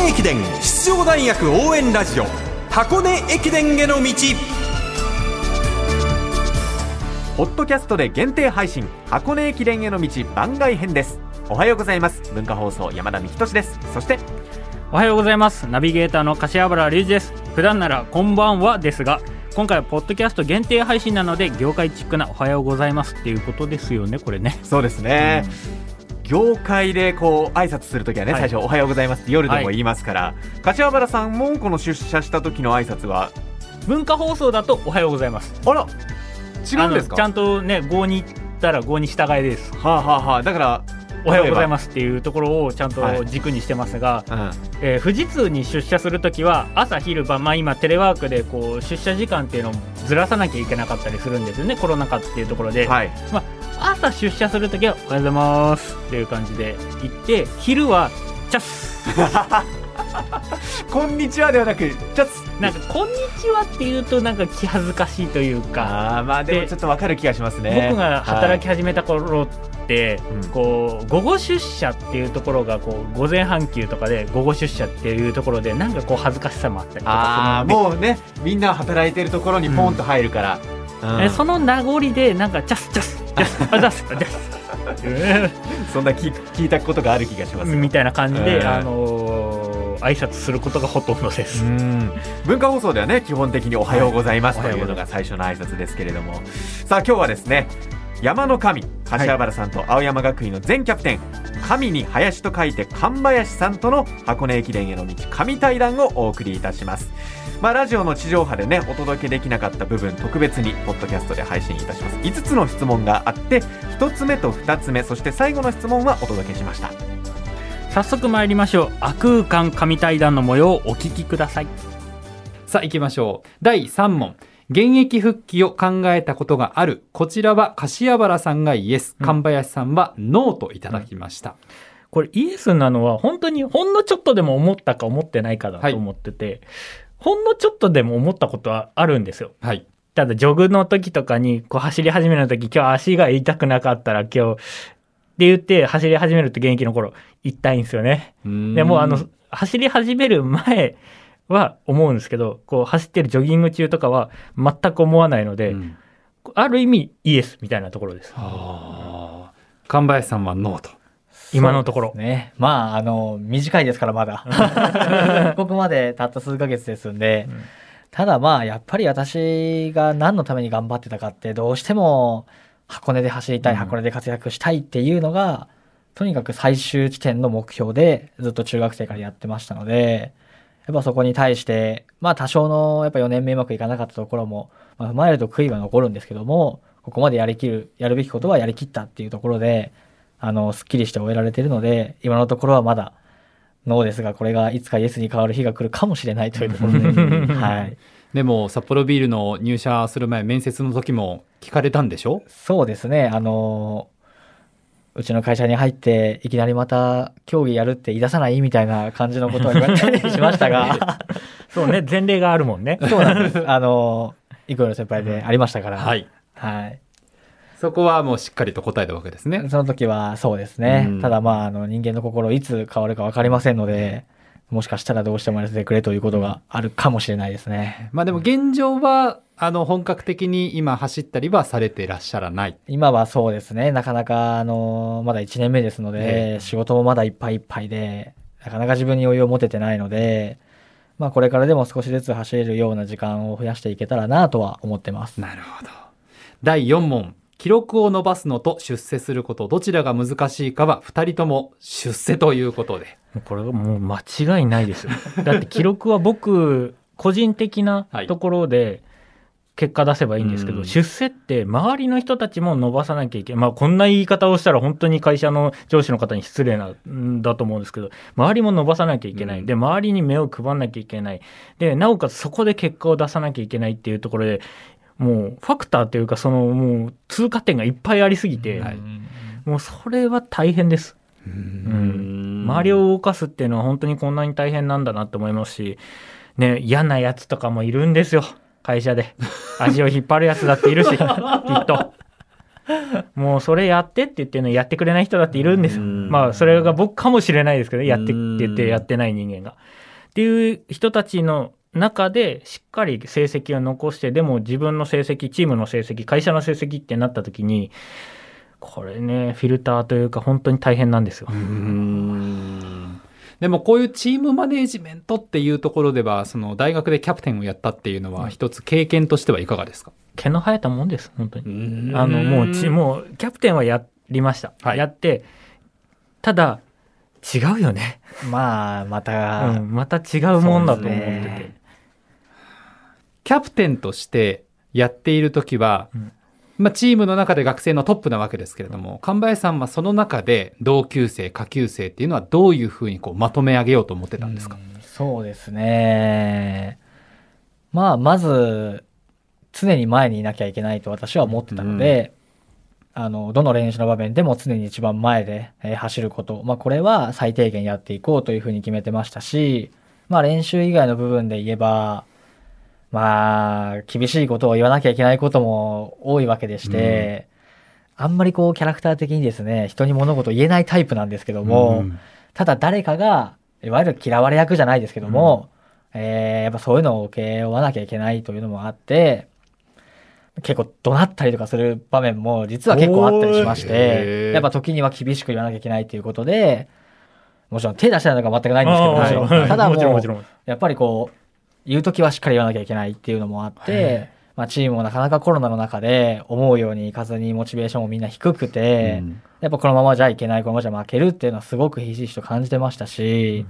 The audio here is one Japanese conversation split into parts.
根駅伝出場大学応援ラジオ箱根駅伝への道。ポッドキャストで限定配信箱根駅伝への道番外編です。おはようございます。文化放送山田美希です。そしておはようございます。ナビゲーターの柏原隆二です。普段ならこんばんはですが今回はポッドキャスト限定配信なので業界チックなおはようございますっていうことですよねこれね。そうですね、業界でこう挨拶するときはね、はい。最初おはようございますって夜でも言いますから、柏原さんもこの出社した時の挨拶は？文化放送だとおはようございます。あら違うんですか？ちゃんとね5に行ったら5に従いです。はあはあはあだからおはようございす、ますっていうところをちゃんと軸にしてますが、うん。えー富士通に出社するときは朝昼晩、まあ、今テレワークでこう出社時間っていうのをずらさなきゃいけなかったりするんですよねコロナ禍っていうところで、はい朝出社するときはおはようございますっていう感じで行って昼はチャス。こんにちはではなくちょっとなんかこんにちはっていうとなんか気恥ずかしいというか。あーまあでもでちょっとわかる気がしますね。僕が働きはい始めた頃って、うん。こう午後出社っていうところがこう午前半休とかで午後出社っていうところでなんかこう恥ずかしさもあったりとあかするので。あもうねみんな働いてるところにポンと入るから、うんえその名残でなんかチャスチャスチャスあざすあざすうんそんな聞聞いたことがある気がします。みたいな感じで、うん。あのー挨拶することがほとんどです。うん。文化放送ではね基本的におはようございますはい。というのが最初の挨拶ですけれども、さあ今日はですね山の神柏原さんと青山学院の前キャプテン神に林と書いて神林さんとの箱根駅伝への道神対談をお送りいたしますまあラジオの地上波でねお届けできなかった部分特別にポッドキャストで配信いたします5つの質問があって1つ目と2つ目そして最後の質問はお届けしました早速参りましょう。亜空間神対談の模様をお聞きください。さあ行きましょう。第3問。現役復帰を考えたことがある。こちらは柏原さんがイエス、うん神林さんはノーといただきました。これイエスなのは本当にほんのちょっとでも思ったか思ってないかだはいと思ってて、ほんのちょっとでも思ったことはあるんですよ。はい。ただジョグの時とかにこう走り始める時今日足が痛くなかったら今日って言って走り始めるって現役の頃痛いんですよね。でもうあの走り始める前は思うんですけどこう走ってるジョギング中とかは全く思わないので、うんある意味イエスみたいなところです。神林さんはノーと。今のところね。まあ、あの、短いですから、まだ。ここまでたった数ヶ月ですんで、うんただまあ、やっぱり私が何のために頑張ってたかって、どうしても箱根で走りたい、うん箱根で活躍したいっていうのが、とにかく最終地点の目標でずっと中学生からやってましたので、やっぱそこに対して、まあ多少のやっぱ4年目うまくいかなかったところも、まあ、踏まえると悔いは残るんですけども、ここまでやりきる、やるべきことはやりきったっていうところで、あの、すっきりして終えられているので、今のところはまだ、ノーですが、これがいつかイエスに変わる日が来るかもしれないというところで、はい。でも、札幌ビールの入社する前、面接の時も聞かれたんでしょ？そうですね、あの、うちの会社に入って、いきなりまた競技やるって言い出さないみたいな感じのことは言われたりしましたが、そうね前例があるもんね。そうなんです。あの、イクの先輩でありましたから、はい。はい。そこはもうしっかりと答えたわけですね。その時はそうですね。うんただまあ、あの人間の心いつ変わるか分かりませんので、もしかしたらどうしてもやらせてくれということがあるかもしれないですね。まあでも現状は、あの、本格的に今走ったりはされてらっしゃらない。今はそうですね。なかなか、あの、まだ1年目ですのえで、仕事もまだいっぱいいっぱいで、なかなか自分に余裕を持ててないので、まあこれからでも少しずつ走れるような時間を増やしていけたらなとは思ってます。なるほど。第4問。記録を伸ばすのと出世すること、どちらが難しいかは2人とも出世ということで。これはもう間違いないですよ。だって記録は僕個人的なところで結果出せばいいんですけど、うん出世って周りの人たちも伸ばさなきゃいけない。まあこんな言い方をしたら本当に会社の上司の方に失礼なんだと思うんですけど、周りも伸ばさなきゃいけない。うんで、周りに目を配らなきゃいけない。で、なおかつそこで結果を出さなきゃいけないっていうところで、もうファクターというかそのもう通過点がいっぱいありすぎて、はい。もうそれは大変です。ううん。周りを動かすっていうのは本当にこんなに大変なんだなって思いますし、ね、嫌なやつとかもいるんですよ。会社で。足を引っ張るやつだっているし。きっと。もうそれやってって言ってるのにやってくれない人だっているんですよ。うん。まあそれが僕かもしれないですけどね。やってって言ってやってない人間が。っていう人たちの中でしっかり成績を残してでも自分の成績チームの成績会社の成績ってなった時にこれねフィルターというか本当に大変なんですよ。うん。でもこういうチームマネージメントっていうところではその大学でキャプテンをやったっていうのは一つ経験としてはいかがですか？毛の生えたもんです本当に。ああのもうちもうキャプテンはやりました、はい。やってただ違うよね、まあ、また、うん、また違うもんだと思ってて、ねキャプテンとしてやっている時は、うんまあ、チームの中で学生のトップなわけですけれども神林さんはその中で同級生下級生っていうのはどういうふうにこうまとめ上げようと思ってたんですか、うんそうですね。まあ、まず、常に前にいなきゃいけないと私は思ってたので、あの、どの練習の場面でも常に一番前で、えー走ること。まあ、これは最低限やっていこうというふうに決めてましたし、まあ、練習以外の部分で言えば、まあ、厳しいことを言わなきゃいけないことも多いわけでして、あんまりこう、キャラクター的にですね、人に物事を言えないタイプなんですけども、うん。ただ誰かが、いわゆる嫌われ役じゃないですけども、えーやっぱそういうのを受け負わなきゃいけないというのもあって、結構怒鳴ったりとかする場面も実は結構あったりしまして、やっぱ時には厳しく言わなきゃいけないということで、もちろん手出してないのが全くないんですけど、もちろん。ただもうやっぱりこう、言う時はしっかり言わなきゃいけないっていうのもあって、まあチームもなかなかコロナの中で思うようにいかずにモチベーションもみんな低くて、うんやっぱこのままじゃいけない、このままじゃ負けるっていうのはすごくひしひしと感じてましたし、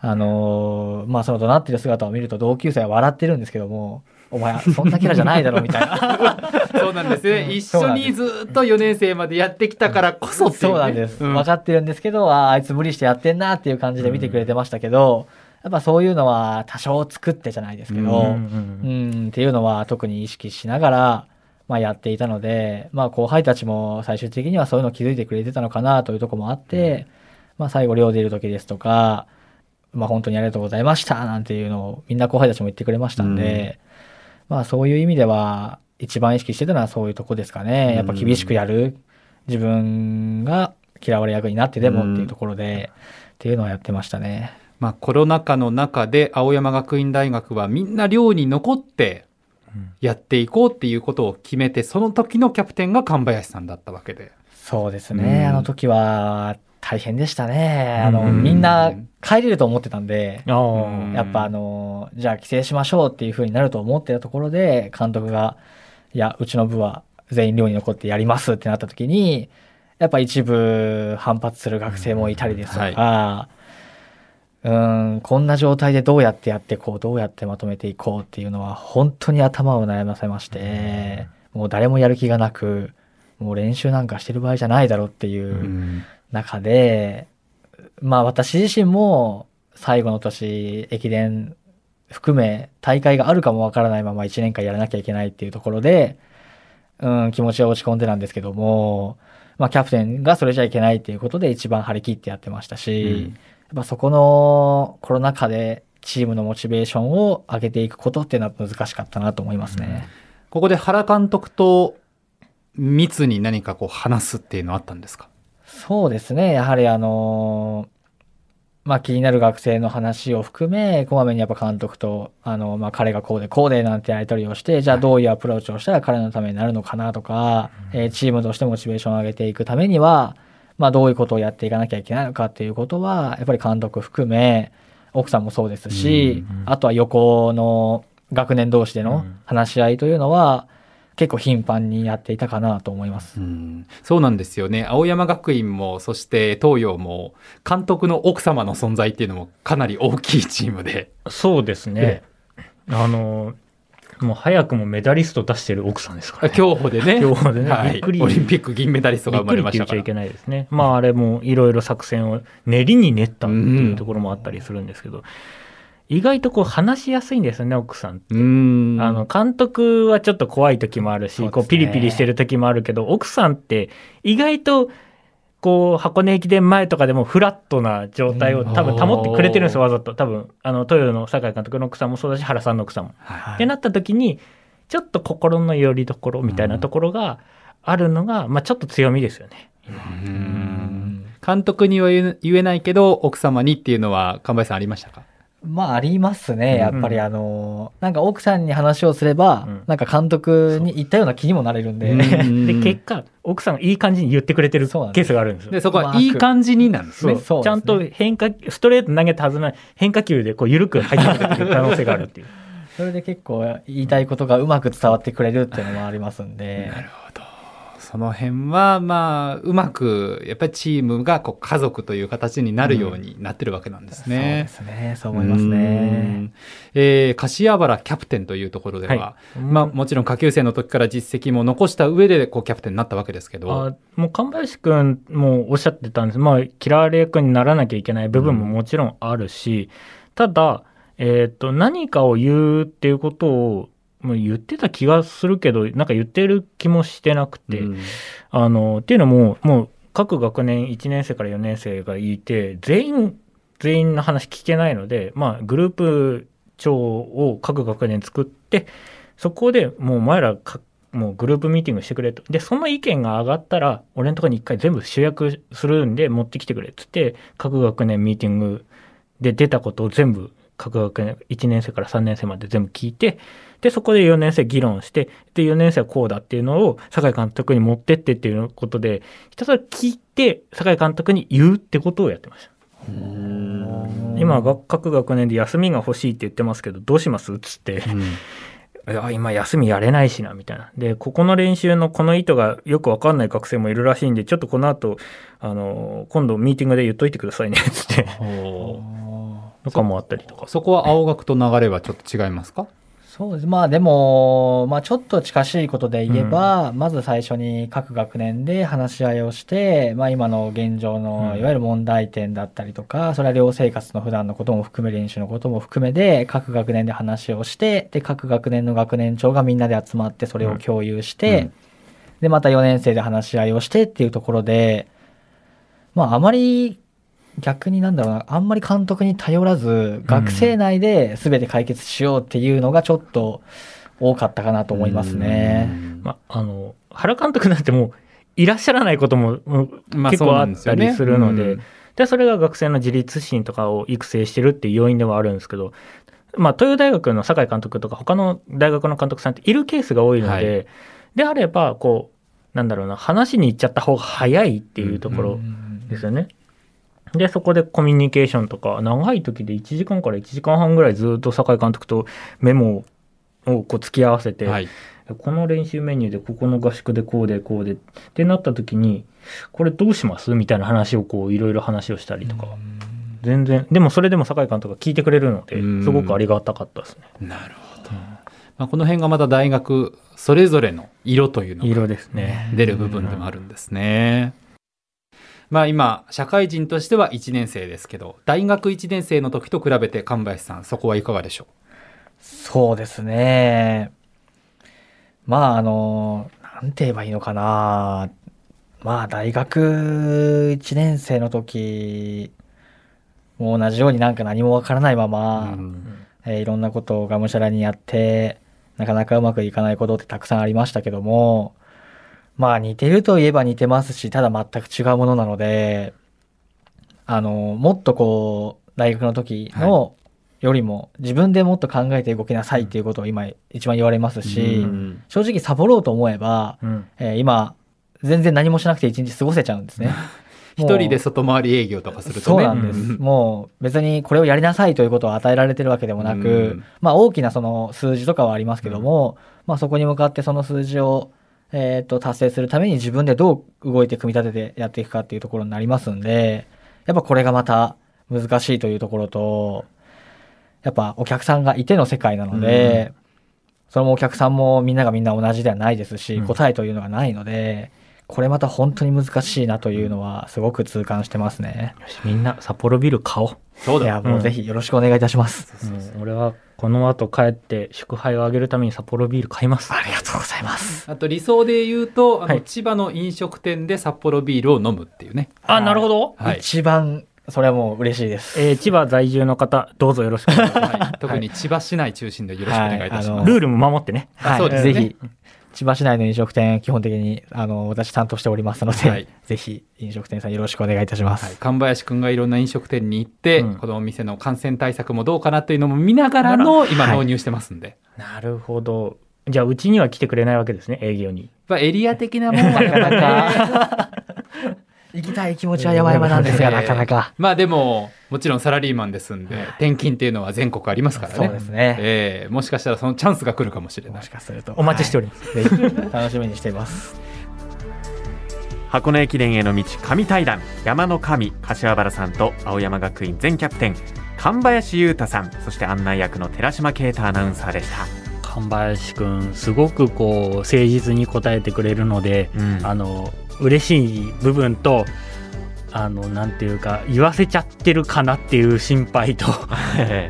あのーまあその怒鳴ってる姿を見ると同級生は笑ってるんですけども、お前そんなキャラじゃないだろみたいな。そうなんですね。一緒にずっと4年生までやってきたからこそっていう、ね。そうなんです。うん分かってるんですけど、あーあいつ無理してやってんなっていう感じで見てくれてましたけど、やっぱそういうのは多少作ってじゃないですけど、うんううんん、っていうのは特に意識しながら、まあやっていたので、まあ後輩たちも最終的にはそういうのを気づいてくれてたのかなというところもあって、まあ最後寮でいる時ですとか、まあ本当にありがとうございましたなんていうのをみんな後輩たちも言ってくれましたんで、まあそういう意味では一番意識してたのはそういうとこですかね。やっぱ厳しくやる。自分が嫌われ役になってでもっていうところで、っていうのはやってましたね。まあコロナ禍の中で青山学院大学はみんな寮に残ってやっていこうっていうことを決めて、その時のキャプテンが神林さんだったわけで。そうですね。うんあの時は大変でしたね。あの、うんみんな帰れると思ってたんで、あうんあやっぱあの、じゃあ帰省しましょうっていう風になると思ってたところで、監督が、いや、うちの部は全員寮に残ってやりますってなった時に、やっぱ一部反発する学生もいたりですとか、うーん、こんな状態でどうやってやっていこう、どうやってまとめていこうっていうのは本当に頭を悩ませまして、もう誰もやる気がなく、もう練習なんかしてる場合じゃないだろうっていううん。中で、まあ私自身も最後の年駅伝含め大会があるかもわからないまま1年間やらなきゃいけないっていうところで、うん、気持ちは落ち込んでなんですけども、まあキャプテンがそれじゃいけないっていうことで一番張り切ってやってましたし、やっぱそこのコロナ禍でチームのモチベーションを上げていくことっていうのは難しかったなと思いますね。ここで原監督と密に何かこう話すっていうのはあったんですか？そうですね。やはりあのまあ気になる学生の話を含め、こまめにやっぱ監督と、あの、まあ彼がこうでこうでなんてやり取りをして、じゃあどういうアプローチをしたら彼のためになるのかなとか、えーチームとしてモチベーションを上げていくためには、まあどういうことをやっていかなきゃいけないのかっていうことは、やっぱり監督含め、奥さんもそうですし、うんうんあとは横の学年同士での話し合いというのは、結構頻繁にやっていたかなと思います。うんそうなんですよね。青山学院も、そして東洋も、監督の奥様の存在っていうのもかなり大きいチームで。そうですね。あの、もう早くもメダリスト出してる奥さんですから、ね。競歩でね。競歩でねはいびっくりオリンピック銀メダリストが生まれましたからびっくりちゃい。けないですね。まああれもいろいろ作戦を練りに練ったっていうところもあったりするんですけど、意外とこう話しやすいんですよね、奥さん。うん。あの、監督はちょっと怖い時もあるし、ねこうピリピリしてる時もあるけど、奥さんって意外と、こう、箱根駅伝前とかでもフラットな状態を多分保ってくれてるんですよ、わざと。多分、あの、豊の酒井監督の奥さんもそうだし、原さんの奥さんも。はいってなった時に、ちょっと心の拠り所みたいなところがあるのが、まあ、ちょっと強みですよね。うん監督には言え言えないけど、奥様にっていうのは、神林さんありましたか？まあありますね。やっぱりうんあの、なんか奥さんに話をすれば、うんなんか監督に言ったような気にもなれるんで、で、結果、奥さんがいい感じに言ってくれてるケそうなんですースがあるんですよ。で、そこはいい感じになんですね。そうそうですねちゃんと変化、ストレート投げたはずない変化球でこう緩く入ってくる可能性があるっていう。それで結構言いたいことがうまく伝わってくれるっていうのもありますんで、なるほど。その辺は、まあ、うまく、やっぱりチームがこう家族という形になるようになってるわけなんですそうでね。すね。そう思いますうねん。。えー、柏原キャプテンというところでは、はいまあ、もちろん下級生の時から実績も残した上で、こう、キャプテンになったわけですけど、あもう神林君もおっしゃってたんです、まあ、嫌われ役にならなきゃいけない部分ももちろんあるし、ただ、えー、と何かを言うっていうことをもう言ってた気がするけどなんか言ってる気もしてなくて、うん。あのっていうのももう各学年1年生から4年生がいて全員全員の話聞けないので、まあ、グループ長を各学年作ってそこでもうお前らかもうグループミーティングしてくれと。でその意見が上がったら俺のところに一回全部集約するんで持ってきてくれっつって各学年ミーティングで出たことを全部各学年1年生から3年生まで全部聞いてでそこで4年生議論してで4年生はこうだっていうのを酒井監督に持ってってっていうことでひたすら聞いて酒井監督に言うってことをやってました。今が各学年で休みが欲しいって言ってますけどどうします？っつって。いや今休みやれないしなみたいな。でここの練習のこの意図がよくわかんない学生もいるらしいんでちょっとこの後あの今度ミーティングで言っといてくださいねっつってとかもあったりとか。そこは青学と流れはちょっと違いますか？そうです。まあでも、まあちょっと近しいことで言えば、まず最初に各学年で話し合いをして、まあ今の現状のうん。いわゆる問題点だったりとか、それは寮生活の普段のことも含め練習のことも含めで、各学年で話をして、で、各学年の学年長がみんなで集まってそれを共有して、うん。で、また4年生で話し合いをしてっていうところで、まああまり逆になんだろうな、あんまり監督に頼らず、学生内で全て解決しようっていうのがちょっと多かったかなと思いますね。まあ、あの原監督なんてもういらっしゃらないこともうんまあ結構あったりするので,、うん。でそれが学生の自立心とかを育成してるっていう要因ではあるんですけど、まあ、東洋大学の酒井監督とか他の大学の監督さんっているケースが多いので、はい。であればこうなんだろうな話に行っちゃった方が早いっていうところですよね。でそこでコミュニケーションとか長い時で1時間から1時間半ぐらいずっと酒井監督とメモをこう付き合わせて、はい。この練習メニューでここの合宿でこうでこうでってなった時にこれどうします？みたいな話をこういろいろ話をしたりとか、全然でもそれでも酒井監督が聞いてくれるのでうんすごくありがたかったですね。なるほど。まあ、この辺がまた大学それぞれの色というのが色ですね。出る部分でもあるんですね。まあ今、社会人としては1年生ですけど、大学1年生の時と比べて神林さん、そこはいかがでしょそうですね。まあ、あの、なんて言えばいいのかな。まあ、大学1年生の時、もう同じようになんか何もわからないまう、ま、うんえーいろんなことをがむしゃらにやって、なかなかうまくいかないことってたくさんありましたけども、まあ似てるといえば似てますし、ただ全く違うものなので、あの、もっとこう、大学の時のよりも自分でもっと考えて動きなさいっていうことを今一番言われますし、うん正直サボろうと思えば、うん。えー今、全然何もしなくて一日過ごせちゃうんですね。一人で外回り営業とかするとね。そうなんです。うんもう別にこれをやりなさいということを与えられてるわけでもなく、うんまあ大きなその数字とかはありますけども、まあそこに向かってその数字を、えーと達成するために自分でどう動いて組み立ててやっていくかっていうところになりますんで、やっぱこれがまた難しいというところと、やっぱお客さんがいての世界なので、そのお客さんもみんながみんな同じではないですし、うん答えというのがないので、これまた本当に難しいなというのはすごく痛感してますね。よしみんな札幌ビル買おう。そうだ。いや、もうぜひよろしくお願いいたします。もう俺はこの後帰って祝杯をあげるために札幌ビール買います。ありがとうございます。あと理想で言うと、あの、はい千葉の飲食店で札幌ビールを飲むっていうね。あ、なるほど。はい。一番、それはもう嬉しいです。えー千葉在住の方、どうぞよろしくお願いします。はい特に千葉市内中心でよろしくお願いいたします。はいあのルールも守ってね。あそうですねぜひ、千葉市内の飲食店、基本的に、あの、私担当しておりますので、はい。ぜひ飲食店さんよろしくお願いいたします。はい、神林くんがいろんな飲食店に行って、うん。このお店の感染対策もどうかなというのも見ながらの今はい。納入してますんで、なるほど。じゃあ、うちには来てくれないわけですね、営業に。まあ、エリア的なもんはなかなか 行きたい気持ちは山々なんですが、なかなか。まあでももちろんサラリーマンですんで転勤っていうのは全国ありますからねそうですね。ええもしかしたらそのチャンスが来るかもしれないもしかすると。お待ちしております。はい 楽しみにしています。箱根駅伝への道神対談山の神柏原さんと青山学院前キャプテン神林優太さんそして案内役の寺島啓太アナウンサーでした、神林くんすごくこう誠実に答えてくれるので、うんあの嬉しい部分とあのなんていうか言わせちゃってるかなっていう心配と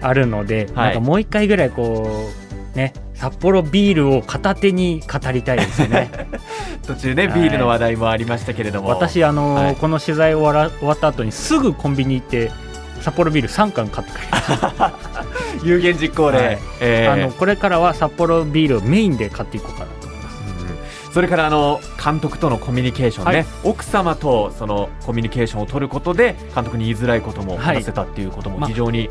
あるので、はい。なんかもう一回ぐらいこうね札幌ビールを片手に語りたいですよね。途中ねはい。ビールの話題もありましたけれども。私あの、はい。この取材終わら終わった後にすぐコンビニ行って札幌ビール3缶買って帰りました。有言実行で、はい。えーあのこれからは札幌ビールをメインで買っていこうかなそれからあの監督とのコミュニケーションね、はい。奥様とそのコミュニケーションを取ることで監督に言いづらいこともはい話せたっていうこともまあ非常に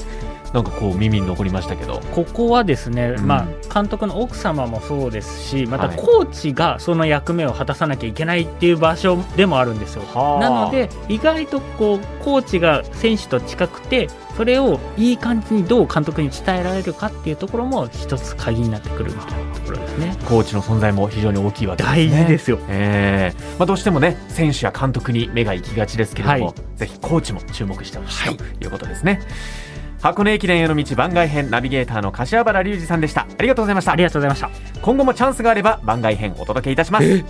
なんかこう耳に残りましたけど、ここはですね、うんまあ、監督の奥様もそうですしまたはいコーチがその役目を果たさなきゃいけないっていう場所でもあるんですよ。はあなので意外とこうコーチが選手と近くてそれをいい感じにどう監督に伝えられるかっていうところも一つ鍵になってくるみたいなところですね。コーチの存在も非常に大きいわけですね。大事ですよ。えーまあ、どうしてもね選手や監督に目が行きがちですけれども、はいぜひコーチも注目してほしいということですね、箱根駅伝への道番外編ナビゲーターの柏原隆二さんでした。ありがとうございました。ありがとうございました。今後もチャンスがあれば番外編お届けいたします